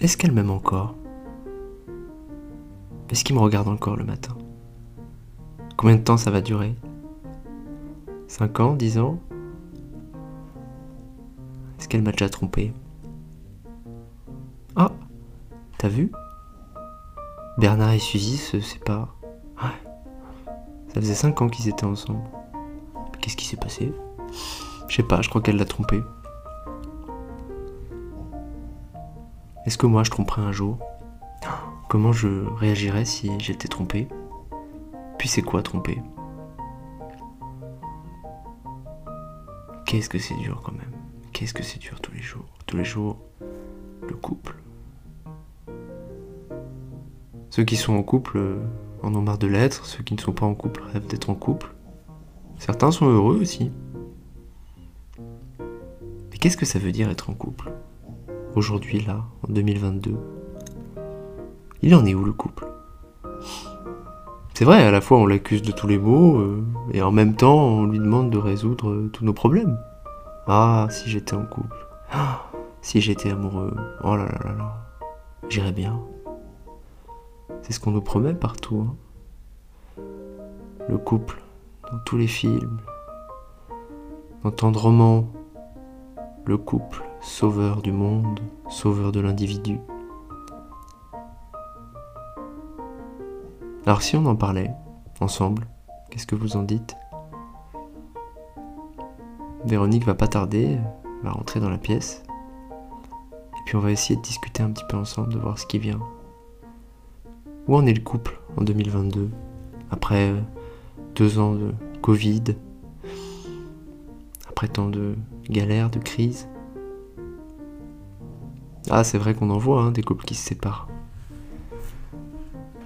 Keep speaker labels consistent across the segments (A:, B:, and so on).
A: Est-ce qu'elle m'aime encore? Est-ce qu'il me regarde encore le matin? Combien de temps ça va durer? 5 ans? 10 ans? Est-ce qu'elle m'a déjà trompé? Ah! T'as vu? Bernard et Suzy se séparent. Ouais. Ça faisait 5 ans qu'ils étaient ensemble. Qu'est-ce qui s'est passé? Je sais pas, je crois qu'elle l'a trompé. Est-ce que moi je tromperais un jour? Comment je réagirais si j'étais trompé? Puis c'est quoi tromper? Qu'est-ce que c'est dur quand même? Qu'est-ce que c'est dur tous les jours? Tous les jours, le couple. Ceux qui sont en couple euh, en ont marre de l'être, ceux qui ne sont pas en couple rêvent d'être en couple. Certains sont heureux aussi. Mais qu'est-ce que ça veut dire être en couple? Aujourd'hui, là, en 2022. Il en est où le couple? C'est vrai, à la fois on l'accuse de tous les maux, euh, et en même temps on lui demande de résoudre euh, tous nos problèmes. Ah, si j'étais en couple. Ah, si j'étais amoureux. Oh là là là là. J'irais bien. C'est ce qu'on nous promet partout. hein. Le couple, dans tous les films, dans tant de romans. Le couple, sauveur du monde, sauveur de l'individu. Alors si on en parlait, ensemble, qu'est-ce que vous en dites? Véronique va pas tarder, va rentrer dans la pièce. Et puis on va essayer de discuter un petit peu ensemble, de voir ce qui vient. Où en est le couple en 2022 Après euh, deux ans de Covid? Après tant de galères, de crises? Ah, c'est vrai qu'on en voit hein, des couples qui se séparent.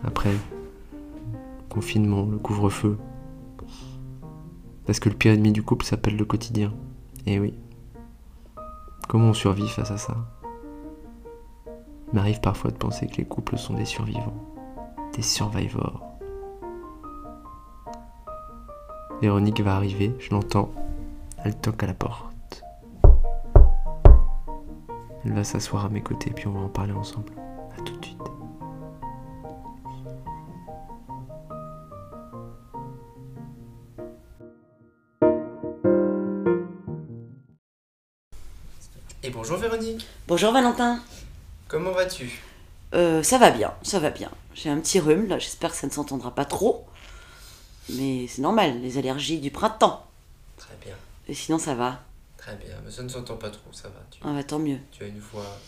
A: Après le confinement, le couvre-feu. Parce que le pire ennemi du couple s'appelle le quotidien. Et oui. Comment on survit face à ça? Il m'arrive parfois de penser que les couples sont des survivants des survivors. Véronique va arriver, je l'entends. Elle toque à la porte. Elle va s'asseoir à mes côtés, puis on va en parler ensemble. À tout de suite. Et bonjour Véronique,
B: Bonjour Valentin.
A: comment vas-tu?
B: Euh, ça va bien, ça va bien. J'ai un petit rhume là, j'espère que ça ne s'entendra pas trop. Mais c'est normal, les allergies du printemps.
A: Très bien,
B: Et sinon ça va?
A: Très bien, mais ça ne s'entend pas trop, ça va. Tu,
B: Ah bah tant mieux.
A: tu as une voix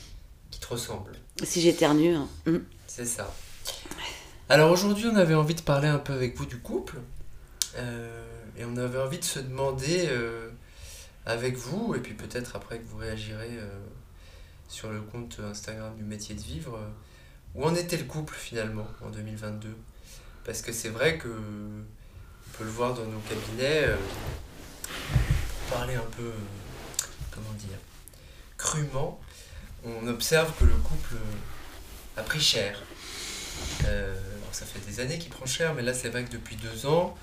A: qui te ressemble.
B: Si j'éternue. hein. Hum.
A: C'est ça. Alors aujourd'hui, on avait envie de parler un peu avec vous du couple. Euh, et on avait envie de se demander euh, avec vous, et puis peut-être après que vous réagirez euh, sur le compte Instagram du métier de vivre, où en était le couple finalement en 2022 Parce que c'est vrai que on peut le voir dans nos cabinets, parler un peu, comment dire, crûment, on observe que le couple euh, a pris cher. Euh, alors ça fait des années qu'il prend cher, mais là c'est vrai que depuis deux ans,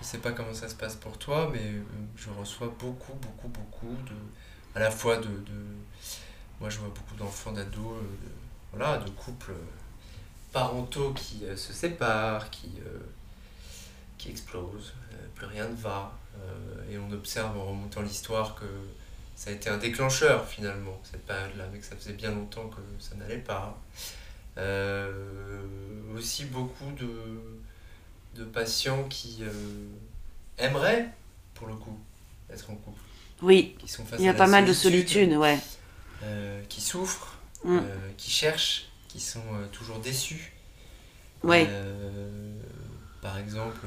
A: je sais pas comment ça se passe pour toi, mais euh, je reçois beaucoup, beaucoup, beaucoup de, à la fois de, de- moi je vois beaucoup d'enfants, d'ados, euh, de, voilà, de couples euh, parentaux qui euh, se séparent, qui, euh, qui explosent, euh, plus rien ne va, euh, et on observe en remontant l'histoire que ça a été un déclencheur finalement, cette période-là, mais que ça faisait bien longtemps que ça n'allait pas. Euh, aussi beaucoup de, de patients qui euh, aimeraient, pour le coup, être en couple,
B: Oui,
A: qui sont face
B: il y a pas mal de solitude, ouais.
A: euh, qui souffrent,
B: Mm.
A: qui cherchent, qui sont toujours déçus.
B: Ouais.
A: Par exemple,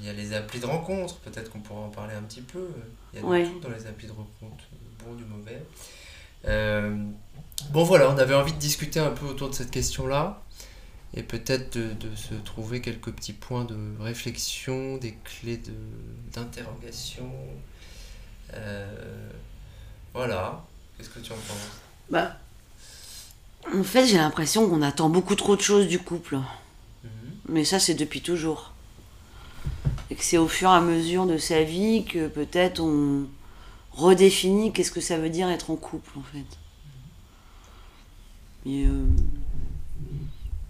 A: il y a les applis de rencontre, peut-être qu'on pourra en parler un petit peu. Il y a de
B: Ouais.
A: tout dans les applis de rencontre, bon, du mauvais. Euh, bon voilà, on avait envie de discuter un peu autour de cette question-là et peut-être de, de se trouver quelques petits points de réflexion, des clés de, d'interrogation. Euh, voilà, qu'est-ce que tu en penses?
B: Bah. En fait, j'ai l'impression qu'on attend beaucoup trop de choses du couple.
A: Mhm.
B: Mais ça, c'est depuis toujours. Et que c'est au fur et à mesure de sa vie que peut-être on redéfinit qu'est-ce que ça veut dire être en couple, en fait. Euh,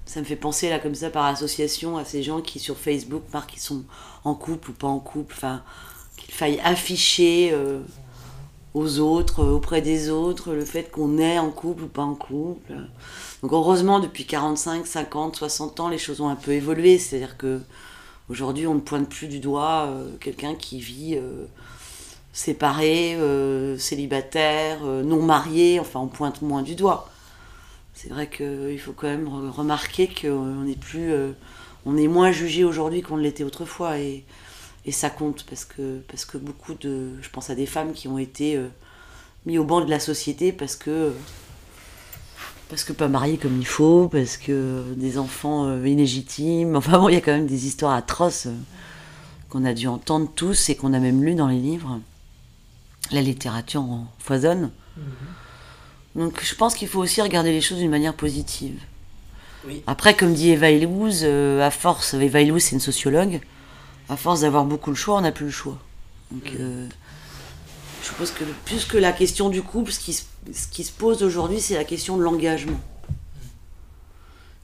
B: ça me fait penser là comme ça par association à ces gens qui sur Facebook marquent qu'ils sont en couple ou pas en couple, enfin qu'il faille afficher euh, aux autres, euh, auprès des autres, le fait qu'on est en couple ou pas en couple. Donc heureusement depuis 45, 50, 60 ans les choses ont un peu évolué, c'est-à-dire que aujourd'hui on ne pointe plus du doigt quelqu'un qui vit séparé, célibataire, non marié, enfin on pointe moins du doigt. C'est vrai qu'il faut quand même remarquer qu'on est plus, euh, on est moins jugé aujourd'hui qu'on l'était autrefois et, ça compte parce que, parce que beaucoup de, je pense à des femmes qui ont été euh, mis au banc de la société parce que parce que pas mariées comme il faut, parce que des enfants euh, illégitimes, enfin bon, il y a quand même des histoires atroces qu'on a dû entendre tous et qu'on a même lu dans les livres. La littérature en foisonne. Mhm. Donc je pense qu'il faut aussi regarder les choses d'une manière positive. Après, comme dit Eva Illouz, euh, à force, Eva Illouz c'est une sociologue, à force d'avoir beaucoup le choix, on n'a plus le choix. Donc euh, je suppose que plus que la question du couple, ce qui, ce qui se pose aujourd'hui, c'est la question de l'engagement.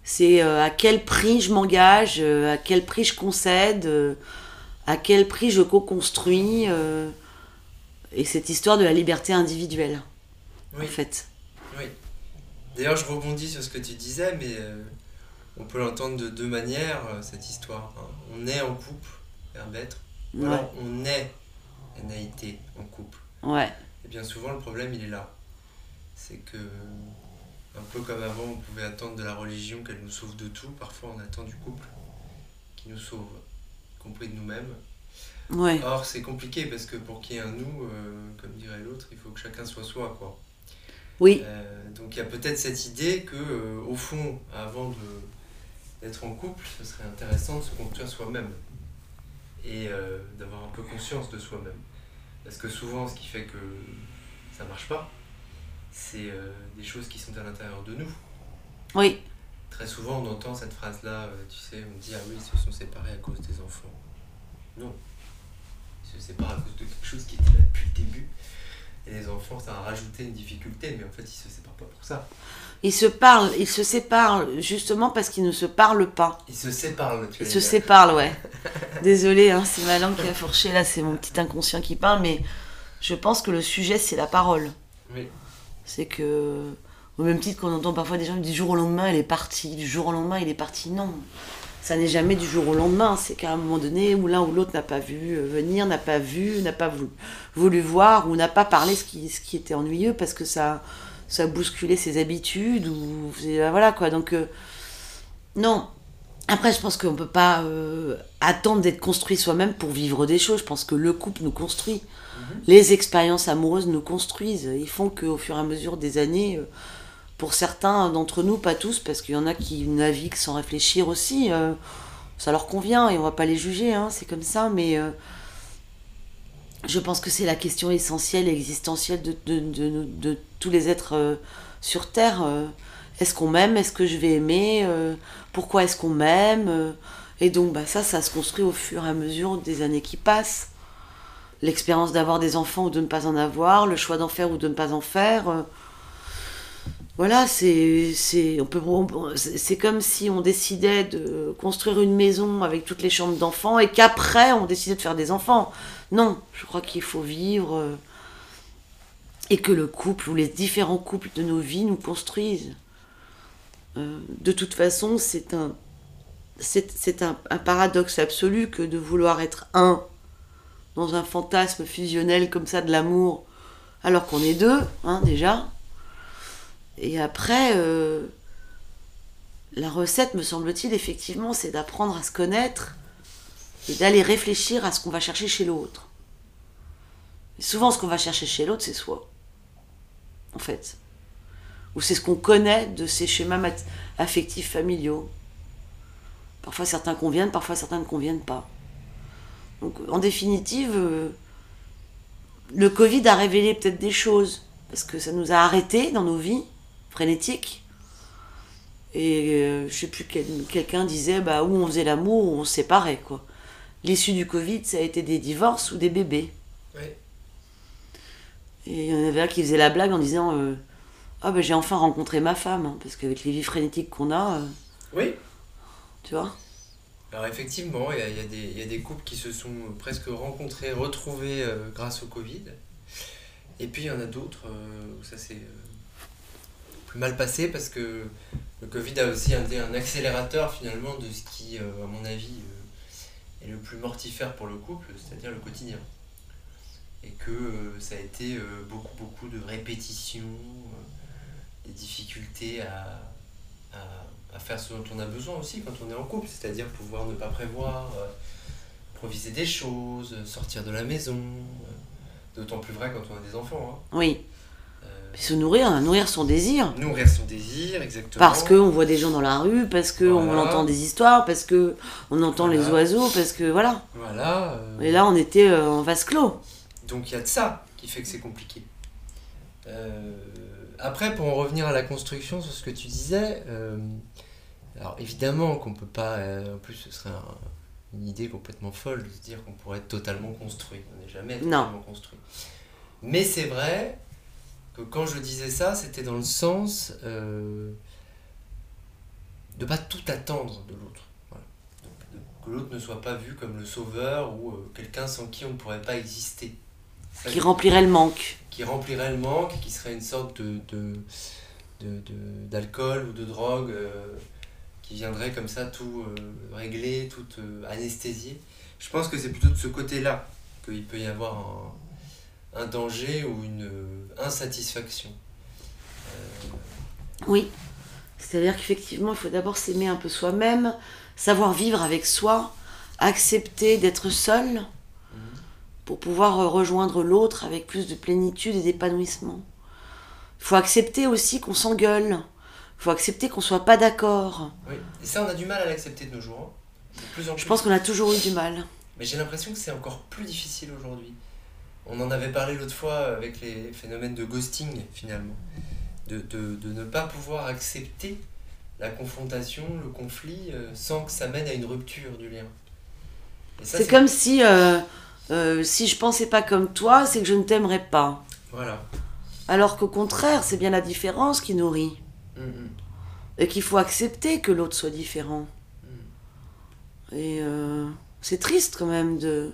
B: C'est euh, à quel prix je m'engage, à quel prix je concède, à quel prix je co-construis, et cette histoire de la liberté individuelle, en fait.
A: D'ailleurs, je rebondis sur ce que tu disais, mais euh, on peut l'entendre de deux manières, euh, cette histoire. Hein. On est en couple, Herbêtre, ou alors on est NAIT en couple.
B: Ouais.
A: Et bien souvent, le problème, il est là. C'est que, un peu comme avant, on pouvait attendre de la religion qu'elle nous sauve de tout, parfois on attend du couple qui nous sauve, y compris de nous-mêmes.
B: Ouais.
A: Or, c'est compliqué parce que pour qu'il y ait un nous, euh, comme dirait l'autre, il faut que chacun soit soi, quoi.
B: Oui.
A: Euh, donc il y a peut-être cette idée que, euh, au fond, avant d'être en couple, ce serait intéressant de se construire soi-même et d'avoir un peu conscience de soi-même. Parce que souvent, ce qui fait que ça marche pas, c'est des choses qui sont à l'intérieur de nous.
B: Oui.
A: Très souvent, on entend cette phrase-là, tu sais, on dit Ah oui, ils se sont séparés à cause des enfants. Non. Ils se séparent à cause de quelque chose qui était là depuis le début et les enfants, ça a rajouté une difficulté, mais en fait, ils se séparent pas pour ça.
B: Ils se parlent, ils se séparent justement parce qu'ils ne se parlent pas.
A: Ils se séparent,
B: tu Ils se séparent, ouais. Désolée, hein, c'est ma langue qui a fourché, là, c'est mon petit inconscient qui parle, mais je pense que le sujet, c'est la parole.
A: Oui.
B: C'est que, au même titre qu'on entend parfois des gens du jour au lendemain, elle est partie, du jour au lendemain, il est parti. Non ça n'est jamais du jour au lendemain. C'est qu'à un moment donné où l'un ou l'autre n'a pas vu venir, n'a pas vu, n'a pas voulu, voir ou n'a pas parlé ce qui, était ennuyeux parce que ça, ça bousculait ses habitudes ou voilà quoi. Donc euh, non. Après, je pense qu'on ne peut pas euh, attendre d'être construit soi-même pour vivre des choses. Je pense que le couple nous construit. Mhm. Les expériences amoureuses nous construisent. Ils font qu'au fur et à mesure des années, pour certains d'entre nous, pas tous, parce qu'il y en a qui naviguent sans réfléchir aussi. Euh, ça leur convient et on va pas les juger, hein, c'est comme ça, mais euh, je pense que c'est la question essentielle existentielle de, tous les êtres euh, sur Terre. est-ce qu'on m'aime Est-ce que je vais aimer Pourquoi est-ce qu'on m'aime Et donc bah, ça, ça se construit au fur et à mesure des années qui passent. L'expérience d'avoir des enfants ou de ne pas en avoir, le choix d'en faire ou de ne pas en faire voilà, c'est c'est comme si on décidait de construire une maison avec toutes les chambres d'enfants et qu'après on décidait de faire des enfants. Non, je crois qu'il faut vivre euh, et que le couple ou les différents couples de nos vies nous construisent. Euh, de toute façon, c'est un c'est un, paradoxe absolu que de vouloir être un dans un fantasme fusionnel comme ça de l'amour alors qu'on est deux, hein, déjà et après, euh, la recette, me semble-t-il, effectivement, c'est d'apprendre à se connaître et d'aller réfléchir à ce qu'on va chercher chez l'autre. souvent, ce qu'on va chercher chez l'autre, c'est soi. En fait. Ou c'est ce qu'on connaît de ces schémas affectifs familiaux. Parfois, certains conviennent, parfois, certains ne conviennent pas. Donc, en définitive, euh, le Covid a révélé peut-être des choses, parce que ça nous a arrêtés dans nos vies frénétique. Et euh, je sais plus, quelqu'un disait bah, où on faisait l'amour, ou on se séparait. Quoi. L'issue du Covid, ça a été des divorces ou des bébés. Et il y en avait un qui faisait la blague en disant euh, Ah ben j'ai enfin rencontré ma femme, hein, parce qu'avec les vies frénétiques qu'on a, euh,
A: Oui.
B: tu vois.
A: Alors effectivement, il y a, des- couples qui se sont presque rencontrés, retrouvés euh, grâce au Covid. Et puis il y en a d'autres euh, où ça s'est euh, plus mal passé parce que le Covid a aussi été un accélérateur finalement de ce qui, à mon avis, est le plus mortifère pour le couple, c'est-à-dire le quotidien. Et que ça a été beaucoup, beaucoup de répétitions, des difficultés à, à faire ce dont on a besoin aussi quand on est en couple, c'est-à-dire pouvoir ne pas prévoir, euh, improviser des choses, sortir de la maison. euh, D'autant plus vrai quand on a des enfants. hein.
B: Oui.
A: Euh,
B: se nourrir, hein, nourrir son désir.
A: nourrir son désir, exactement.
B: Parce qu'on voit des gens dans la rue, parce qu'on
A: Voilà.
B: entend des histoires, parce que on entend les oiseaux, parce que voilà.
A: Voilà.
B: Et là, on était en vase clos.
A: Donc il y a de ça qui fait que c'est compliqué. Euh, après, pour en revenir à la construction, sur ce que tu disais, euh, alors évidemment qu'on peut pas, euh, en plus ce serait un- une idée complètement folle de se dire qu'on pourrait être totalement construit. On n'est jamais
B: Non.
A: totalement construit. Mais c'est vrai que quand je disais ça, c'était dans le sens euh, de pas tout attendre de l'autre. Voilà. Que l'autre ne soit pas vu comme le sauveur ou euh, quelqu'un sans qui on ne pourrait pas exister.
B: Qui remplirait le manque.
A: qui remplirait le manque, qui serait une sorte de, de, de- de- d'alcool ou de drogue euh, qui viendrait comme ça tout euh, régler, tout euh, anesthésier. Je pense que c'est plutôt de ce côté-là qu'il peut y avoir un, un danger ou une insatisfaction.
B: Oui. C'est-à-dire qu'effectivement, il faut d'abord s'aimer un peu soi-même, savoir vivre avec soi, accepter d'être seul pour pouvoir euh, rejoindre l'autre avec plus de plénitude et d'épanouissement. Il faut accepter aussi qu'on s'engueule. Il faut accepter qu'on soit pas d'accord.
A: Oui. Et ça, on a du mal à l'accepter de nos jours. hein. De plus en plus.
B: Je pense qu'on a toujours eu du mal.
A: Mais j'ai l'impression que c'est encore plus difficile aujourd'hui. On en avait parlé l'autre fois avec les phénomènes de ghosting, finalement. De, de, de ne pas pouvoir accepter la confrontation, le conflit, euh, sans que ça mène à une rupture du lien.
B: C'est comme si, euh, euh, si je pensais pas comme toi, c'est que je ne t'aimerais pas.
A: Voilà.
B: Alors qu'au contraire, c'est bien la différence qui nourrit.
A: Mm, mm.
B: Et qu'il faut accepter que l'autre soit différent.
A: Mm.
B: Et euh, c'est triste quand même de,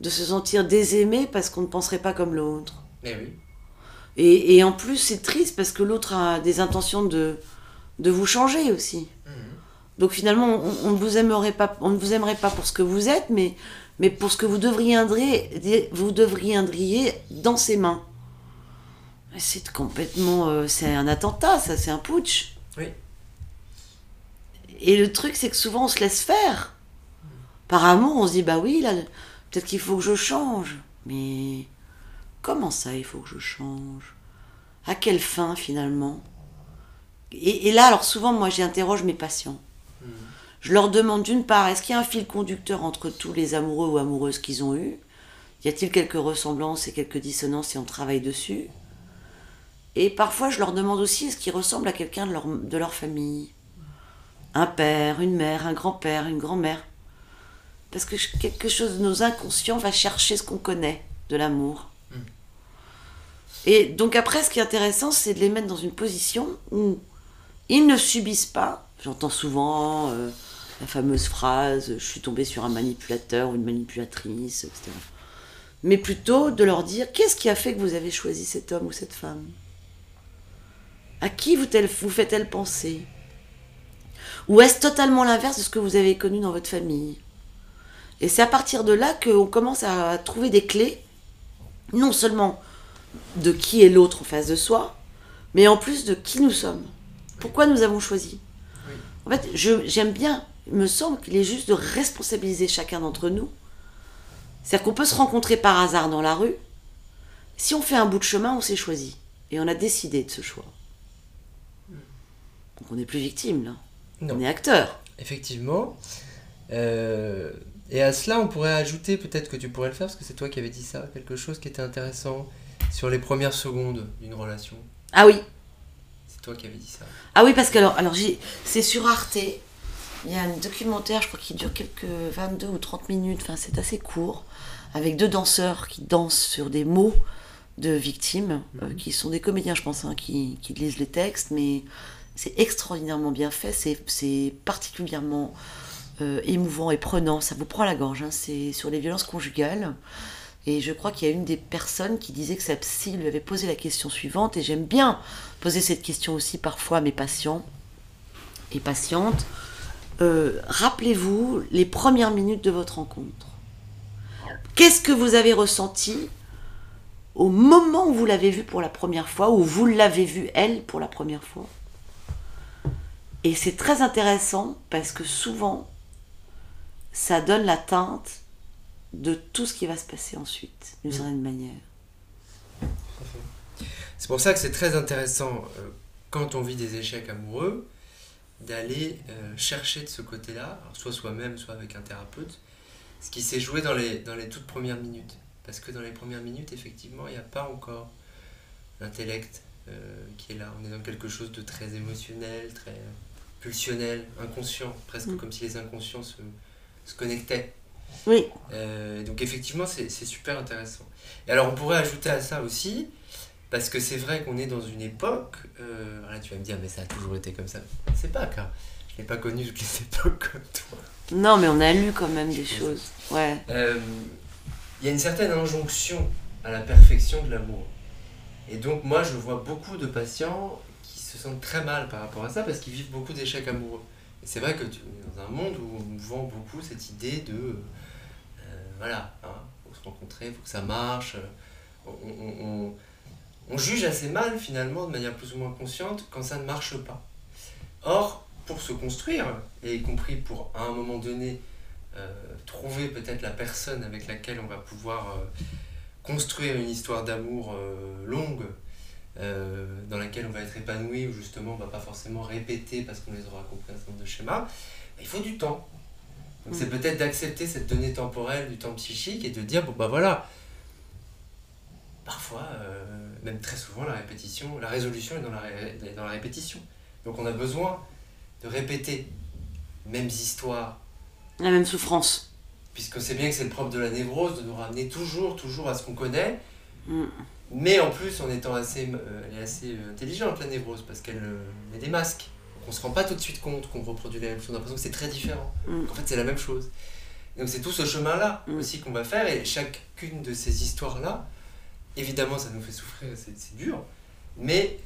B: de se sentir désaimé parce qu'on ne penserait pas comme l'autre.
A: Mais oui.
B: Et, et en plus, c'est triste parce que l'autre a des intentions de, de vous changer aussi.
A: Mm, mm.
B: Donc finalement, on, vous aimerait pas, on ne vous aimerait pas pour ce que vous êtes, mais, mais pour ce que vous devriez, vous devriez dans ses mains. C'est complètement, euh, c'est un attentat, ça, c'est un putsch.
A: Oui.
B: Et le truc, c'est que souvent, on se laisse faire. Par amour, on se dit, bah oui, là, peut-être qu'il faut que je change. Mais comment ça, il faut que je change? À quelle fin, finalement? Et, et là, alors souvent, moi, j'interroge mes patients. Je leur demande d'une part, est-ce qu'il y a un fil conducteur entre tous les amoureux ou amoureuses qu'ils ont eus? Y a-t-il quelques ressemblances et quelques dissonances et on travaille dessus? Et parfois, je leur demande aussi, est-ce qu'ils ressemblent à quelqu'un de leur, de leur famille? Un père, une mère, un grand-père, une grand-mère Parce que quelque chose de nos inconscients va chercher ce qu'on connaît de l'amour.
A: Mm.
B: Et donc après, ce qui est intéressant, c'est de les mettre dans une position où ils ne subissent pas. J'entends souvent euh, la fameuse phrase Je suis tombé sur un manipulateur ou une manipulatrice, etc. Mais plutôt de leur dire Qu'est-ce qui a fait que vous avez choisi cet homme ou cette femme? À qui vous, vous fait-elle penser? Ou est-ce totalement l'inverse de ce que vous avez connu dans votre famille? Et c'est à partir de là qu'on commence à trouver des clés, non seulement de qui est l'autre en face de soi, mais en plus de qui nous sommes. Pourquoi nous avons choisi? En fait, j'aime bien, il me semble qu'il est juste de responsabiliser chacun d'entre nous. C'est-à-dire qu'on peut se rencontrer par hasard dans la rue. Si on fait un bout de chemin, on s'est choisi. Et on a décidé de ce choix. Donc on n'est plus victime, là.
A: Non.
B: On est acteur.
A: Effectivement. Euh, et à cela, on pourrait ajouter, peut-être que tu pourrais le faire, parce que c'est toi qui avais dit ça, quelque chose qui était intéressant sur les premières secondes d'une relation.
B: Ah oui,
A: C'est toi qui avais dit ça.
B: Ah oui, parce que alors, alors c'est sur Arte. Il y a un documentaire, je crois, qui dure quelques 22 ou 30 minutes. Enfin, c'est assez court. Avec deux danseurs qui dansent sur des mots de victimes, euh,
A: Mhm.
B: qui sont des comédiens, je pense, hein, qui, qui lisent les textes, mais c'est extraordinairement bien fait, c'est- particulièrement euh, émouvant et prenant, ça vous prend la gorge, hein, c'est sur les violences conjugales. Et je crois qu'il y a une des personnes qui disait que sa psy lui avait posé la question suivante, et j'aime bien poser cette question aussi parfois à mes patients et patientes. Euh, Rappelez-vous les premières minutes de votre rencontre. Qu'est-ce que vous avez ressenti au moment où vous l'avez vue pour la première fois, où vous l'avez vue elle pour la première fois? Et c'est très intéressant parce que souvent, ça donne la teinte de tout ce qui va se passer ensuite, d'une
A: Mm.
B: certaine manière.
A: C'est pour ça que c'est très intéressant euh, quand on vit des échecs amoureux d'aller euh, chercher de ce côté-là, soit soi-même, soit avec un thérapeute, ce qui s'est joué dans les, dans les toutes premières minutes. Parce que dans les premières minutes, effectivement, il n'y a pas encore l'intellect euh, qui est là. On est dans quelque chose de très émotionnel, très pulsionnel, inconscient, presque
B: Mm.
A: comme si les inconscients se, se connectaient.
B: Oui,
A: Euh, donc effectivement, c'est c'est super intéressant. Et alors on pourrait ajouter à ça aussi, parce que c'est vrai qu'on est dans une époque, euh, là tu vas me dire, mais ça a toujours été comme ça. C'est pas car je n'ai pas connu toutes les époques comme toi.
B: non, mais on a lu quand même des choses. Ouais.
A: Euh, Il y a une certaine injonction à la perfection de l'amour. Et donc moi je vois beaucoup de patients qui se sentent très mal par rapport à ça parce qu'ils vivent beaucoup d'échecs amoureux. Et c'est vrai que tu es dans un monde où on vend beaucoup cette idée de euh, voilà, hein, faut se rencontrer, faut que ça marche. On, on- on- on juge assez mal finalement de manière plus ou moins consciente quand ça ne marche pas. Or, pour se construire, et y compris pour à un moment donné euh, trouver peut-être la personne avec laquelle on va pouvoir euh, construire une histoire d'amour euh, longue, dans laquelle on va être épanoui, où justement on va pas forcément répéter parce qu'on les aura compris un certain nombre de schémas, il faut du temps. Donc
B: Mm.
A: c'est peut-être d'accepter cette donnée temporelle du temps psychique et de dire, bon bah voilà, parfois, euh, même très souvent, la répétition, la résolution est dans la, ré- dans la répétition. Donc on a besoin de répéter mêmes histoires,
B: La même souffrance.
A: puisque c'est bien que c'est le propre de la névrose de nous ramener toujours, toujours à ce qu'on connaît,
B: Mm.
A: mais en plus en étant assez, euh, elle est assez euh, intelligente la névrose, parce qu'elle met des masques. Donc on se rend pas tout de suite compte qu'on reproduit la même chose, on a l'impression que c'est très différent.
B: Mm.
A: En fait c'est la même chose. Donc c'est tout ce chemin-là
B: Mm.
A: aussi qu'on va faire, et chacune de ces histoires-là, évidemment ça nous fait souffrir, c'est dur, mais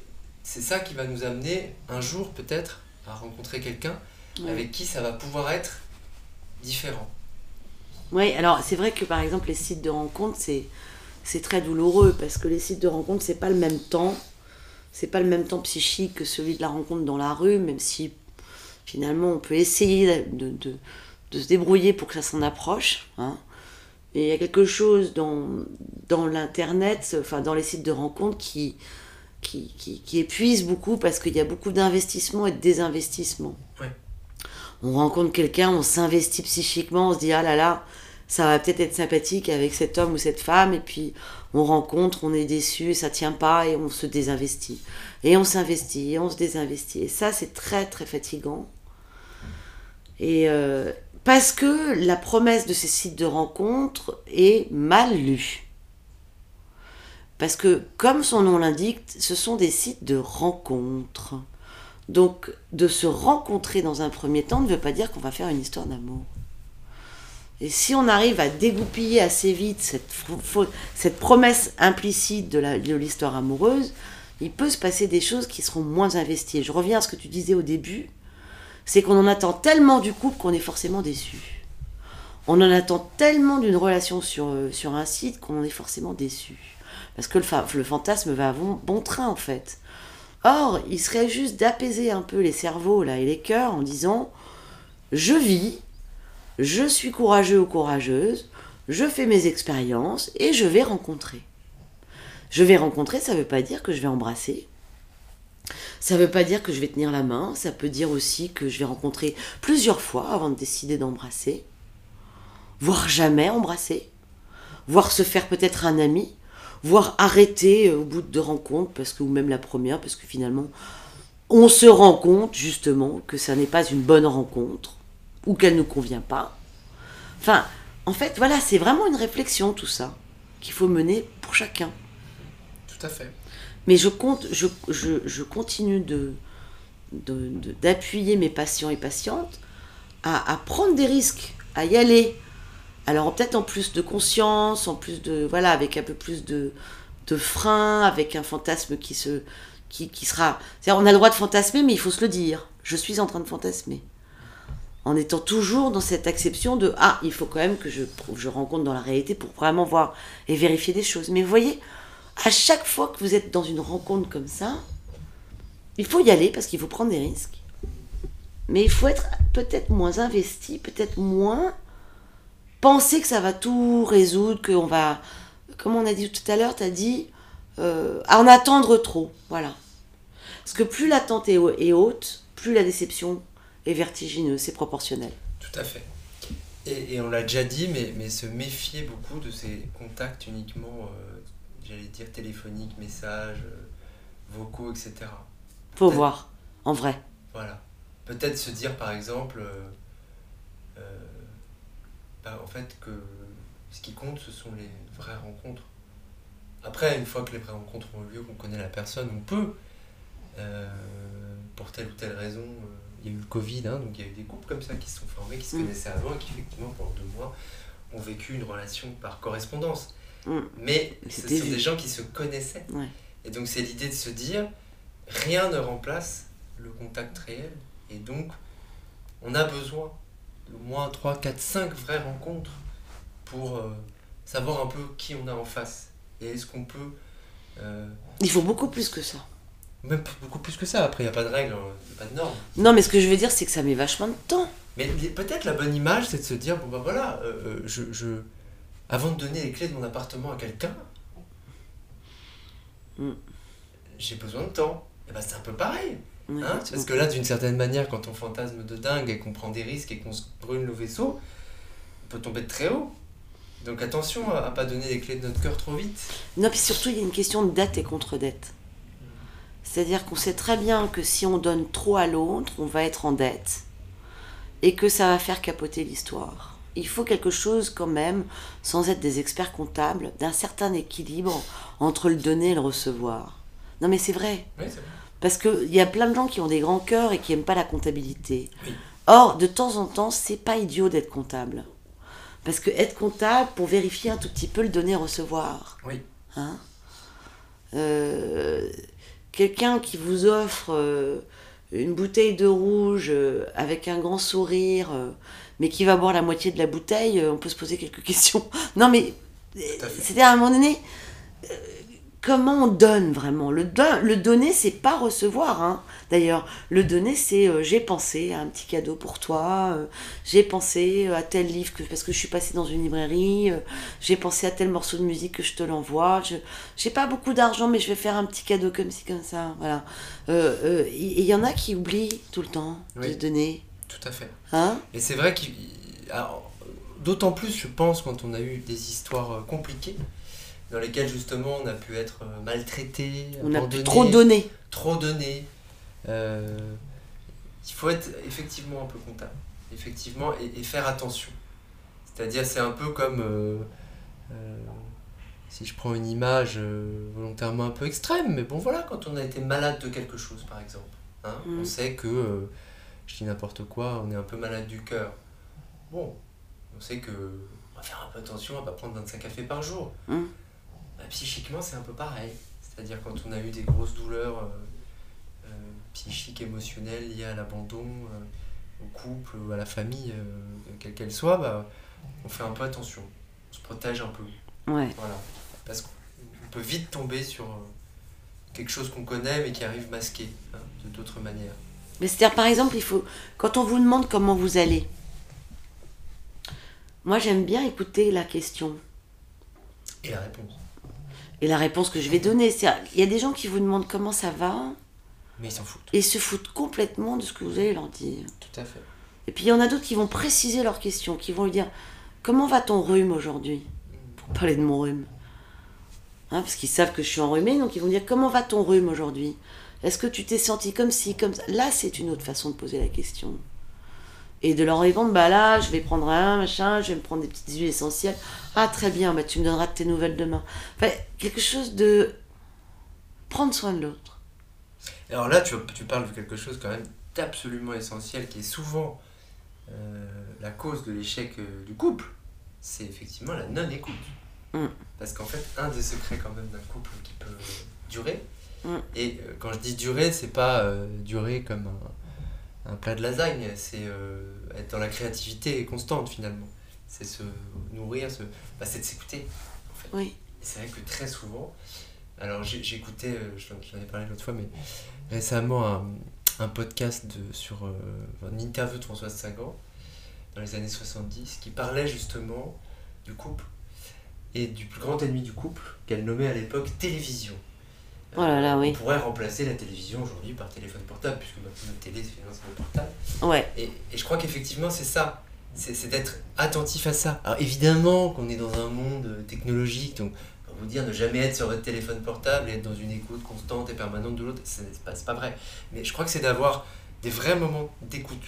A: c'est ça qui va nous amener un jour peut-être à rencontrer quelqu'un
B: Ouais.
A: avec qui ça va pouvoir être différent.
B: Oui, alors c'est vrai que par exemple les sites de rencontres, c'est c'est très douloureux parce que les sites de rencontres, c'est pas le même temps, c'est pas le même temps psychique que celui de la rencontre dans la rue, même si finalement on peut essayer de, de, de se débrouiller pour que ça s'en approche. hein. Et il y a quelque chose dans, dans l'internet, enfin dans les sites de rencontres qui, qui, qui, qui épuise beaucoup parce qu'il y a beaucoup d'investissement et de désinvestissement.
A: Ouais.
B: On rencontre quelqu'un, on s'investit psychiquement, on se dit ah là là, ça va peut-être être sympathique avec cet homme ou cette femme, et puis on rencontre, on est déçu, ça tient pas, et on se désinvestit. Et on s'investit, et on se désinvestit. Et ça, c'est très très fatigant. Et euh, parce que la promesse de ces sites de rencontres est mal lue. Parce que, comme son nom l'indique, ce sont des sites de rencontres. Donc, de se rencontrer dans un premier temps ne veut pas dire qu'on va faire une histoire d'amour. Et si on arrive à dégoupiller assez vite cette, promesse implicite de l'histoire amoureuse, il peut se passer des choses qui seront moins investies. Je reviens à ce que tu disais au début, c'est qu'on en attend tellement du couple qu'on est forcément déçu. On en attend tellement d'une relation sur, euh, un site qu'on en est forcément déçu. Parce que le, fa- le fantasme va à bon, bon train en fait. Or, il serait juste d'apaiser un peu les cerveaux là et les cœurs en disant je vis, je suis courageux ou courageuse, je fais mes expériences et je vais rencontrer. Je vais rencontrer, ça ne veut pas dire que je vais embrasser. Ça ne veut pas dire que je vais tenir la main. Ça peut dire aussi que je vais rencontrer plusieurs fois avant de décider d'embrasser. Voire jamais embrasser. Voire se faire peut-être un ami. Voire arrêter euh, au bout de deux rencontres, parce que, ou même la première, parce que finalement, on se rend compte justement que ça n'est pas une bonne rencontre ou qu'elle ne convient pas. Enfin, en fait, voilà, c'est vraiment une réflexion tout ça qu'il faut mener pour chacun.
A: Fait.
B: Mais je, compte, je, je, je continue de, d'appuyer mes patients et patientes à, à prendre des risques, à y aller. Alors peut-être en plus de conscience, en plus de voilà, avec un peu plus de, de frein, avec un fantasme qui se qui, qui sera. On a le droit de fantasmer, mais il faut se le dire. Je suis en train de fantasmer. En étant toujours dans cette acception de ah, il faut quand même que je, je rencontre dans la réalité pour vraiment voir et vérifier des choses. Mais vous voyez, à chaque fois que vous êtes dans une rencontre comme ça, il faut y aller parce qu'il faut prendre des risques. Mais il faut être peut-être moins investi, peut-être moins penser que ça va tout résoudre, qu'on va, comme on a dit tout à l'heure, tu as dit, euh, en attendre trop. Voilà. Parce que plus l'attente est, hau- est haute, plus la déception est vertigineuse, c'est proportionnel.
A: Tout à fait. Et, on l'a déjà dit, mais, mais se méfier beaucoup de ces contacts uniquement, euh, j'allais dire téléphoniques, messages, euh, vocaux, etc.
B: Faut voir, en vrai.
A: Voilà. Peut-être se dire par exemple, euh, euh, bah, en fait, que ce qui compte, ce sont les vraies rencontres. Après, une fois que les vraies rencontres ont eu lieu, qu'on connaît la personne, on peut, euh, pour telle ou telle raison, euh, il y a eu le Covid, hein, donc il y a eu des couples comme ça qui se sont formés, qui se
B: Mm.
A: connaissaient avant et qui, effectivement, pendant deux mois, ont vécu une relation par correspondance.
B: Mm.
A: Mais ce sont
B: vu.
A: des gens qui se connaissaient.
B: Ouais.
A: Et donc, c'est l'idée de se dire, rien ne remplace le contact réel. Et donc, on a besoin de moins 3, 4, 5 vraies rencontres pour euh, savoir un peu qui on a en face. Et est-ce qu'on peut. euh,
B: Il faut beaucoup plus que ça.
A: même beaucoup plus que ça, après, il n'y a pas de règles, il n'y a pas de normes.
B: Non, mais ce que je veux dire, c'est que ça met vachement de temps.
A: Mais peut-être la bonne image, c'est de se dire bon, bah voilà, euh, je, je- avant de donner les clés de mon appartement à quelqu'un,
B: Mm.
A: j'ai besoin de temps. Et bah, c'est un peu pareil. Hein Parce que là, d'une certaine manière, quand on fantasme de dingue et qu'on prend des risques et qu'on se brûle le vaisseau, on peut tomber de très haut. Donc attention à, à pas donner les clés de notre cœur trop vite.
B: Non, puis surtout, il y a une question de dette et contre-dette. C'est-à-dire qu'on sait très bien que si on donne trop à l'autre, on va être en dette et que ça va faire capoter l'histoire. Il faut quelque chose quand même, sans être des experts comptables, d'un certain équilibre entre le donner et le recevoir. Non mais c'est vrai,
A: Oui, c'est vrai.
B: parce qu'il y a plein de gens qui ont des grands cœurs et qui n'aiment pas la comptabilité.
A: Oui.
B: Or, de temps en temps, c'est pas idiot d'être comptable. Parce que être comptable, pour vérifier un tout petit peu le donner-recevoir.
A: Oui.
B: Hein? Euh, Quelqu'un qui vous offre euh, une bouteille de rouge euh, avec un grand sourire, euh, mais qui va boire la moitié de la bouteille, euh, on peut se poser quelques questions. Non, mais
A: fait.
B: c'était à un moment donné. euh, Comment on donne vraiment? Le, don- le donner, c'est pas recevoir. Hein. D'ailleurs, le donner, c'est euh, j'ai pensé à un petit cadeau pour toi, euh, j'ai pensé à tel livre que, parce que je suis passée dans une librairie, euh, j'ai pensé à tel morceau de musique que je te l'envoie. Je j'ai pas beaucoup d'argent, mais je vais faire un petit cadeau comme ci, comme ça. Voilà. Euh, euh, il y en a qui oublient tout le temps
A: Oui.
B: de donner.
A: Tout à fait.
B: Hein
A: Et c'est vrai qu'il. D'autant plus, je pense, quand on a eu des histoires euh, compliquées, dans lesquelles justement on a pu être euh, maltraité,
B: On a pu trop donner.
A: trop donné. Euh, il faut être effectivement un peu comptable, effectivement, et, et faire attention. C'est-à-dire, c'est un peu comme euh, euh, si je prends une image volontairement un peu extrême, mais bon voilà, quand on a été malade de quelque chose, par exemple, hein, on sait que, je dis n'importe quoi, on est un peu malade du cœur. Bon, on sait que on va faire un peu attention à pas prendre 25 cafés par jour.
B: Mm.
A: Bah, psychiquement, c'est un peu pareil. C'est-à-dire quand on a eu des grosses douleurs euh, euh, psychiques, émotionnelles liées à l'abandon, euh, au couple, ou à la famille, quelle qu'elle soit, bah, on fait un peu attention. On se protège un peu.
B: Ouais.
A: Voilà. Parce qu'on peut vite tomber sur quelque chose qu'on connaît mais qui arrive masqué hein, de d'autres manières.
B: Mais c'est-à-dire, par exemple, il faut, quand on vous demande comment vous allez, moi j'aime bien écouter la question
A: Et la réponse.
B: et la réponse que je vais donner. Il y a des gens qui vous demandent comment ça va
A: Mais ils s'en foutent.
B: et se foutent complètement de ce que vous allez leur dire.
A: Tout à fait.
B: Et puis il y en a d'autres qui vont préciser leur question, qui vont lui dire Comment va ton rhume aujourd'hui? Pour parler de mon rhume. Hein, parce qu'ils savent que je suis enrhumée, donc ils vont dire Comment va ton rhume aujourd'hui? Est-ce que tu t'es senti comme ci, comme ça? Là, c'est une autre façon de poser la question. Et de leur répondre Bah là, je vais prendre un machin, je vais me prendre des petites huiles essentielles. Ah, très bien, bah, tu me donneras de tes nouvelles demain. Enfin, quelque chose de prendre soin de l'autre.
A: Alors là, tu, tu parles de quelque chose quand même d'absolument essentiel qui est souvent euh, la cause de l'échec euh, du couple. C'est effectivement la non-écoute.
B: Mm.
A: Parce qu'en fait, un des secrets quand même d'un couple qui peut durer,
B: Mm.
A: et euh, quand je dis durer, c'est pas euh, durer comme un, un plat de lasagne, c'est euh, être dans la créativité constante finalement. C'est se nourrir, se, bah, c'est de s'écouter. En fait.
B: Oui.
A: C'est vrai que très souvent, alors j'écoutais, euh, j'en j'en ai parlé l'autre fois, mais récemment un, un podcast de, sur euh, une interview de Françoise Sagan dans les années 70 qui parlait justement du couple et du plus grand ennemi du couple qu'elle nommait à l'époque télévision.
B: Oh là là, oui.
A: On pourrait remplacer la télévision aujourd'hui par téléphone portable puisque maintenant la télé c'est finalement le portable.
B: Ouais.
A: Et, et je crois qu'effectivement, c'est ça. C'est c'est d'être attentif à ça. Alors évidemment qu'on est dans un monde euh, technologique, donc pour vous dire ne jamais être sur votre téléphone portable et être dans une écoute constante et permanente de l'autre, c'est pas, pas vrai. Mais je crois que c'est d'avoir des vrais moments d'écoute.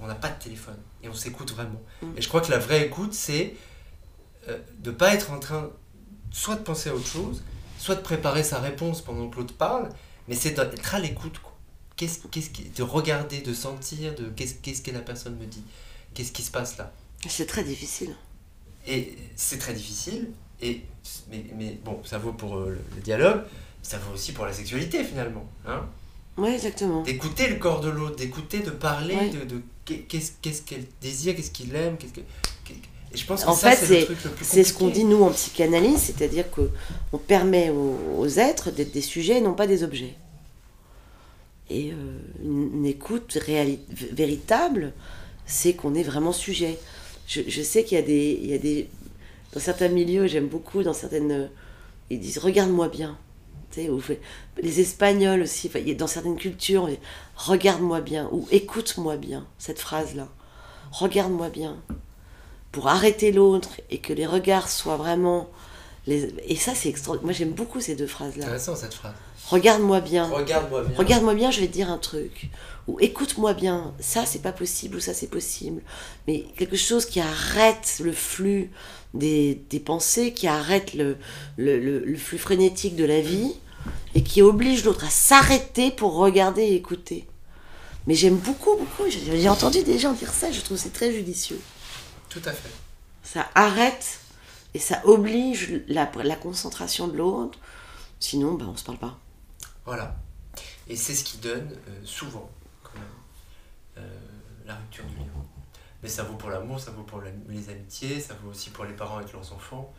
A: On n'a pas de téléphone et on s'écoute vraiment.
B: Mm.
A: Et je crois que la vraie écoute, c'est euh, de pas être en train soit de penser à autre chose, soit de préparer sa réponse pendant que l'autre parle, mais c'est d'être à l'écoute. Qu'est-ce, qu'est-ce qui- de regarder, de sentir, de qu'est-ce, qu'est-ce que la personne me dit, qu'est-ce qui se passe là?
B: C'est très difficile.
A: Et c'est très difficile, et, mais, mais bon, ça vaut pour euh, le, dialogue, ça vaut aussi pour la sexualité finalement. Hein?
B: Oui, exactement.
A: d'écouter le corps de l'autre, d'écouter, de parler,
B: Ouais.
A: de, de qu'est- qu'est-ce, qu'est-ce qu'elle désire, qu'est-ce qu'il aime. Qu'est-ce que, et je pense que
B: En
A: ça,
B: fait,
A: c'est
B: ce qu'on dit nous en psychanalyse, c'est-à-dire que on permet aux, aux êtres d'être des sujets et non pas des objets. Et euh, une, une écoute véritable, c'est qu'on est vraiment sujet. Je, je sais qu'il y a des, il y a des, dans certains milieux, j'aime beaucoup, dans certaines, euh, ils disent regarde-moi bien. Ou les Espagnols aussi, dans certaines cultures, regarde-moi bien ou écoute-moi bien. Cette phrase-là, regarde-moi bien pour arrêter l'autre et que les regards soient vraiment. Les... Et ça, c'est extraordinaire. Moi, j'aime beaucoup ces deux phrases-là.
A: Intéressant cette phrase.
B: Regarde-moi bien.
A: Regarde-moi bien.
B: Regarde-moi bien, je vais te dire un truc. Ou écoute-moi bien, ça c'est pas possible ou ça c'est possible. Mais quelque chose qui arrête le flux des, des pensées, qui arrête le, le, le- le flux frénétique de la vie et qui oblige l'autre à s'arrêter pour regarder et écouter. Mais j'aime beaucoup, beaucoup. J'ai entendu des gens dire ça, je trouve c'est très judicieux.
A: Tout à fait.
B: Ça arrête et ça oblige la, la concentration de l'autre. Sinon, ben, on se parle pas.
A: Voilà. Et c'est ce qui donne euh, souvent, quand même, euh, la rupture du lien. Mais ça vaut pour l'amour, ça vaut pour la- les amitiés, ça vaut aussi pour les parents avec leurs enfants.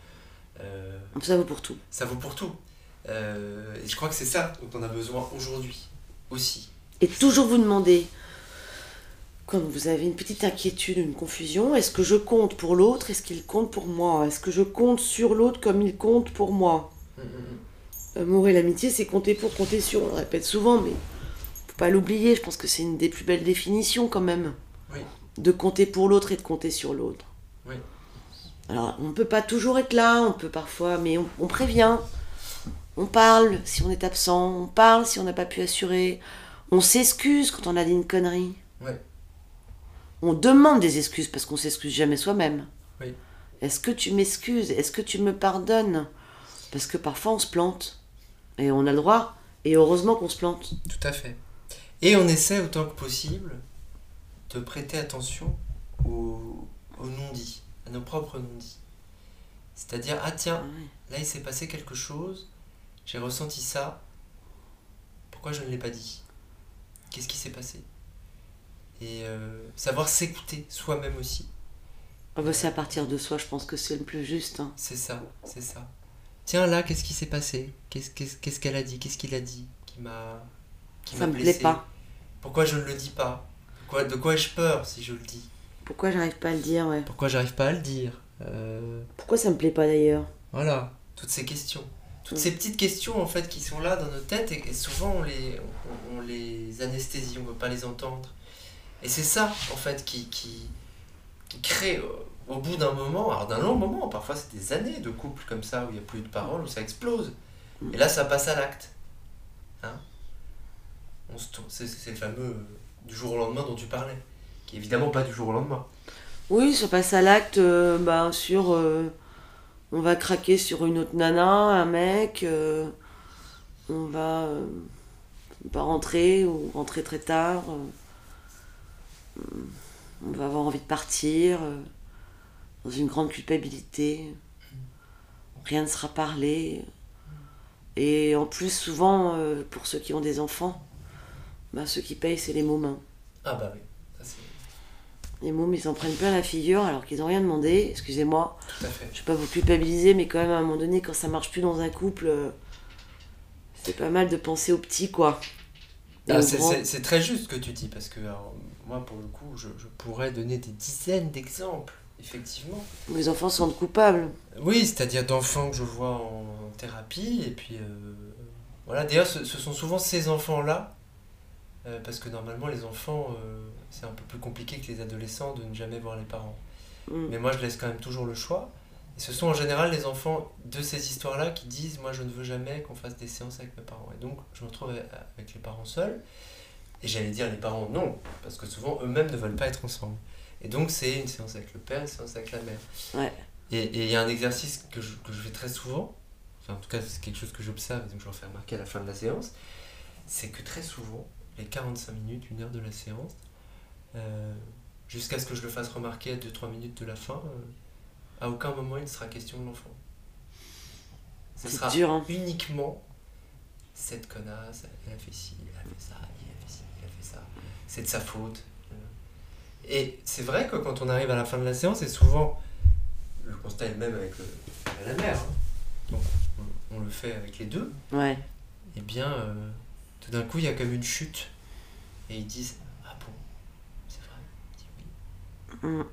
A: Euh,
B: Ça vaut pour tout.
A: ça vaut pour tout. Et je crois que c'est ça dont on a besoin aujourd'hui aussi.
B: Et toujours vous demander, quand vous avez une petite inquiétude, une confusion, est-ce que je compte pour l'autre Est-ce qu'il compte pour moi? Est-ce que je compte sur l'autre comme il compte pour moi? L'amour et l'amitié, c'est compter pour, compter sur. On le répète souvent, mais faut pas l'oublier. Je pense que c'est une des plus belles définitions quand même.
A: Oui.
B: De compter pour l'autre et de compter sur l'autre.
A: Oui.
B: Alors, on ne peut pas toujours être là, on peut parfois, mais on, on prévient. On parle si on est absent, on parle si on n'a pas pu assurer. On s'excuse quand on a dit une connerie.
A: Ouais.
B: On demande des excuses parce qu'on s'excuse jamais soi-même.
A: Oui.
B: Est-ce que tu m'excuses? Est-ce que tu me pardonnes? Parce que parfois on se plante. Et on a le droit. Et heureusement qu'on se plante.
A: Tout à fait. Et on essaie autant que possible de prêter attention aux, aux non-dits, à nos propres non-dits. C'est-à-dire, ah tiens, là il s'est passé quelque chose, j'ai ressenti ça, pourquoi je ne l'ai pas dit? Qu'est-ce qui s'est passé? Et euh, savoir s'écouter soi-même aussi,
B: Ah bah, c'est à partir de soi, je pense que c'est le plus juste. hein.
A: c'est ça, c'est ça. Tiens là, qu'est-ce qui s'est passé? Qu'est-ce qu'elle a dit? Qu'est-ce qu'il a dit qui m'a qui
B: Ça me plaît pas.
A: Pourquoi je ne le dis pas? Pourquoi- De quoi ai-je peur si je le dis?
B: Pourquoi j'arrive pas à le dire, ouais.
A: Pourquoi j'arrive pas à le dire? Euh,
B: Pourquoi ça me plaît pas d'ailleurs?
A: Voilà, toutes ces questions. Toutes
B: Mm.
A: ces petites questions en fait qui sont là dans nos têtes et, et souvent on les, on, on les anesthésie, on ne veut pas les entendre. Et c'est ça en fait qui, qui, crée euh, au bout d'un moment, alors d'un long moment, parfois c'est des années de couple comme ça où il n'y a plus de paroles, où ça explose. Et là ça passe à l'acte. Hein c'est, le fameux euh, du jour au lendemain dont tu parlais, qui est évidemment pas du jour au lendemain.
B: Oui, ça passe à l'acte euh, bah, sur. euh, on va craquer sur une autre nana, un mec. on va pas rentrer ou rentrer très tard. On va avoir envie de partir euh, dans une grande culpabilité. Rien ne sera parlé. Et en plus, souvent, euh, pour ceux qui ont des enfants, bah, ceux qui payent, c'est les mômes. hein.
A: Ah bah oui, ça
B: Les mômes, ils s'en prennent plein la figure alors qu'ils n'ont rien demandé. Excusez-moi, je vais pas vous culpabiliser, mais quand même, à un moment donné, quand ça marche plus dans un couple, euh, c'est pas mal de penser aux petits, quoi.
A: Ah, c'est- très juste ce que tu dis, parce que alors, moi, pour le coup, je, je pourrais donner des dizaines d'exemples, effectivement.
B: Les enfants sont coupables.
A: Oui, c'est-à-dire d'enfants que je vois en thérapie, et puis euh, voilà. D'ailleurs, ce, ce sont souvent ces enfants-là, euh, parce que normalement, les enfants, euh, c'est un peu plus compliqué que les adolescents de ne jamais voir les parents.
B: Mm.
A: Mais moi, je laisse quand même toujours le choix. Et ce sont en général les enfants de ces histoires-là qui disent Moi, je ne veux jamais qu'on fasse des séances avec mes parents. Et donc, je me retrouve avec les parents seuls. Et j'allais dire les parents non, parce que souvent eux-mêmes ne veulent pas être ensemble. Et donc, c'est une séance avec le père, une séance avec la mère.
B: Ouais.
A: Et il y a un exercice que je, que je fais très souvent, enfin, en tout cas, c'est quelque chose que j'observe et donc je leur fais remarquer à la fin de la séance c'est que très souvent, les 45 minutes, une heure de la séance, euh, jusqu'à ce que je le fasse remarquer à 2-3 minutes de la fin, euh, à aucun moment il ne sera question de l'enfant. Ce sera
B: dur, hein.
A: uniquement cette connasse, elle a fait ci, elle a fait ça, il a fait ci, il a fait ça, c'est de sa faute. Euh, Et c'est vrai que quand on arrive à la fin de la séance, et souvent, le constat est le même avec le, la mère, hein. donc on, on le fait avec les deux,
B: Ouais.
A: et bien, euh, tout d'un coup, il y a comme une chute. Et ils disent Ah bon, c'est vrai? Oui.
B: Mm.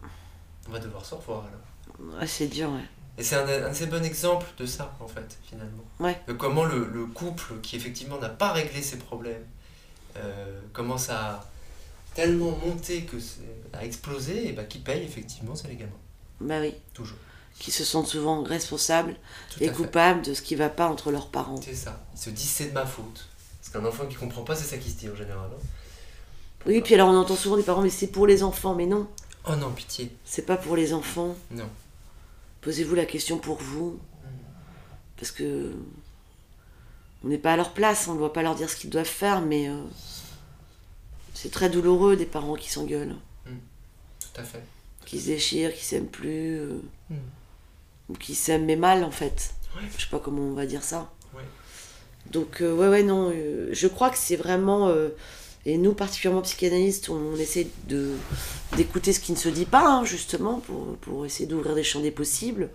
A: On va devoir se revoir alors.
B: Ouais, c'est dur, ouais.
A: Et c'est un, un de ces bons exemples de ça, en fait, finalement.
B: Ouais.
A: De comment le, le couple qui, effectivement, n'a pas réglé ses problèmes euh, commence à tellement monter que à exploser, et bah, qui paye, effectivement, c'est les gamins.
B: Bah oui.
A: Toujours.
B: Qui se sentent souvent responsables
A: Tout
B: et
A: fait.
B: coupables de ce qui va pas entre leurs parents.
A: C'est ça. Ils se disent c'est de ma faute. Parce qu'un enfant qui comprend pas, c'est ça qui se dit en général. hein.
B: Oui, puis alors on entend souvent des parents, mais c'est pour les enfants. Mais non,
A: Oh non, pitié.
B: c'est pas pour les enfants.
A: Non.
B: Posez-vous la question pour vous. Parce que on n'est pas à leur place, on ne doit pas leur dire ce qu'ils doivent faire, mais euh, c'est très douloureux des parents qui s'engueulent,
A: Tout à fait.
B: qui se déchirent, qui s'aiment plus, euh,
A: Mm.
B: ou qui s'aiment mais mal en fait.
A: Ouais.
B: Je sais pas comment on va dire ça.
A: Ouais.
B: Donc euh, ouais ouais non, euh, je crois que c'est vraiment euh, et nous particulièrement psychanalystes, on, essaie de d'écouter ce qui ne se dit pas hein, justement pour, pour essayer d'ouvrir des champs des possibles.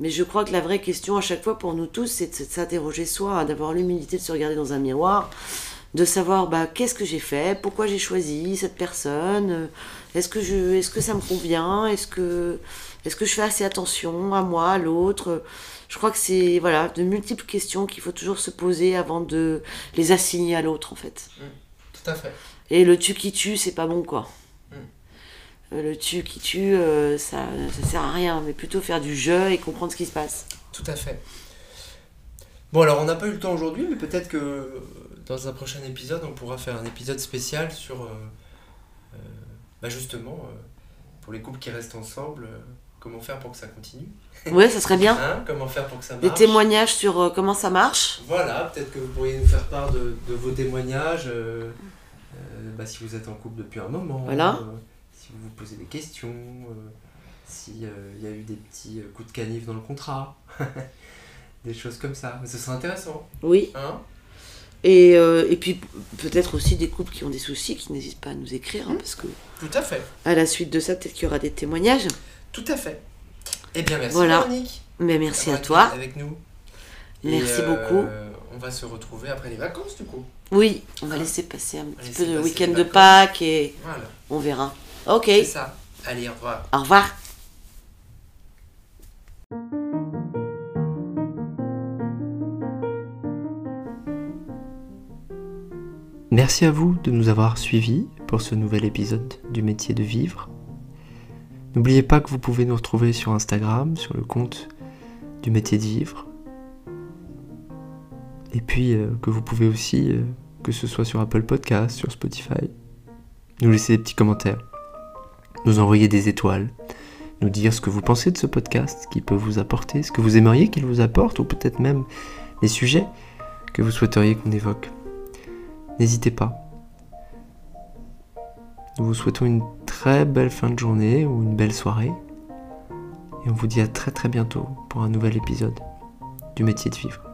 B: Mais je crois que la vraie question à chaque fois pour nous tous, c'est de s'interroger soi, hein, d'avoir l'humilité de se regarder dans un miroir, de savoir bah, qu'est-ce que j'ai fait, pourquoi j'ai choisi cette personne, euh, est-ce que, je, est-ce que ça me convient, est-ce que, est-ce que je fais assez attention à moi, à l'autre. Je crois que c'est voilà, de multiples questions qu'il faut toujours se poser avant de les assigner à l'autre en fait.
A: Tout à fait.
B: Et le tu qui tue, c'est pas bon quoi.
A: Mm.
B: Euh, Le tu qui tue, euh, ça, ça sert à rien, mais plutôt faire du jeu et comprendre ce qui se passe.
A: Tout à fait. Bon, alors on n'a pas eu le temps aujourd'hui, mais peut-être que dans un prochain épisode, on pourra faire un épisode spécial sur, euh, euh, bah justement, euh, pour les couples qui restent ensemble, comment faire pour que ça continue.
B: Ouais, ça serait bien.
A: Hein comment faire pour que ça marche.
B: Des témoignages sur euh, comment ça marche.
A: Voilà, peut-être que vous pourriez nous faire part de, de vos témoignages, euh, euh, bah, si vous êtes en couple depuis un moment,
B: Voilà.
A: si vous vous posez des questions, s'il y a eu des petits coups de canif dans le contrat, des choses comme ça. Mais ce serait intéressant.
B: Oui.
A: Hein?
B: Et, euh, et puis peut-être aussi des couples qui ont des soucis, qui n'hésitent pas à nous écrire, hein, parce que
A: Tout à fait.
B: à la suite de ça, peut-être qu'il y aura des témoignages.
A: Tout à fait. Eh bien, merci
B: Voilà.
A: Véronique.
B: Mais merci à toi.
A: Avec nous.
B: Merci
A: Et,
B: beaucoup.
A: euh, On va se retrouver après les vacances, du coup.
B: Oui, on va laisser passer un petit peu de week-end de. Pâques et
A: Voilà,
B: on verra. Ok,
A: c'est ça. Allez, au revoir.
B: au revoir.
A: Merci à vous de nous avoir suivis pour ce nouvel épisode du métier de vivre. N'oubliez pas que vous pouvez nous retrouver sur Instagram, sur le compte du métier de vivre. Et puis euh, que vous pouvez aussi, euh, que ce soit sur Apple Podcast, sur Spotify, nous laisser des petits commentaires, nous envoyer des étoiles, nous dire ce que vous pensez de ce podcast, ce qu'il peut vous apporter, ce que vous aimeriez qu'il vous apporte, ou peut-être même les sujets que vous souhaiteriez qu'on évoque. N'hésitez pas. Nous vous souhaitons une très belle fin de journée ou une belle soirée. Et on vous dit à très très bientôt pour un nouvel épisode du métier de vivre.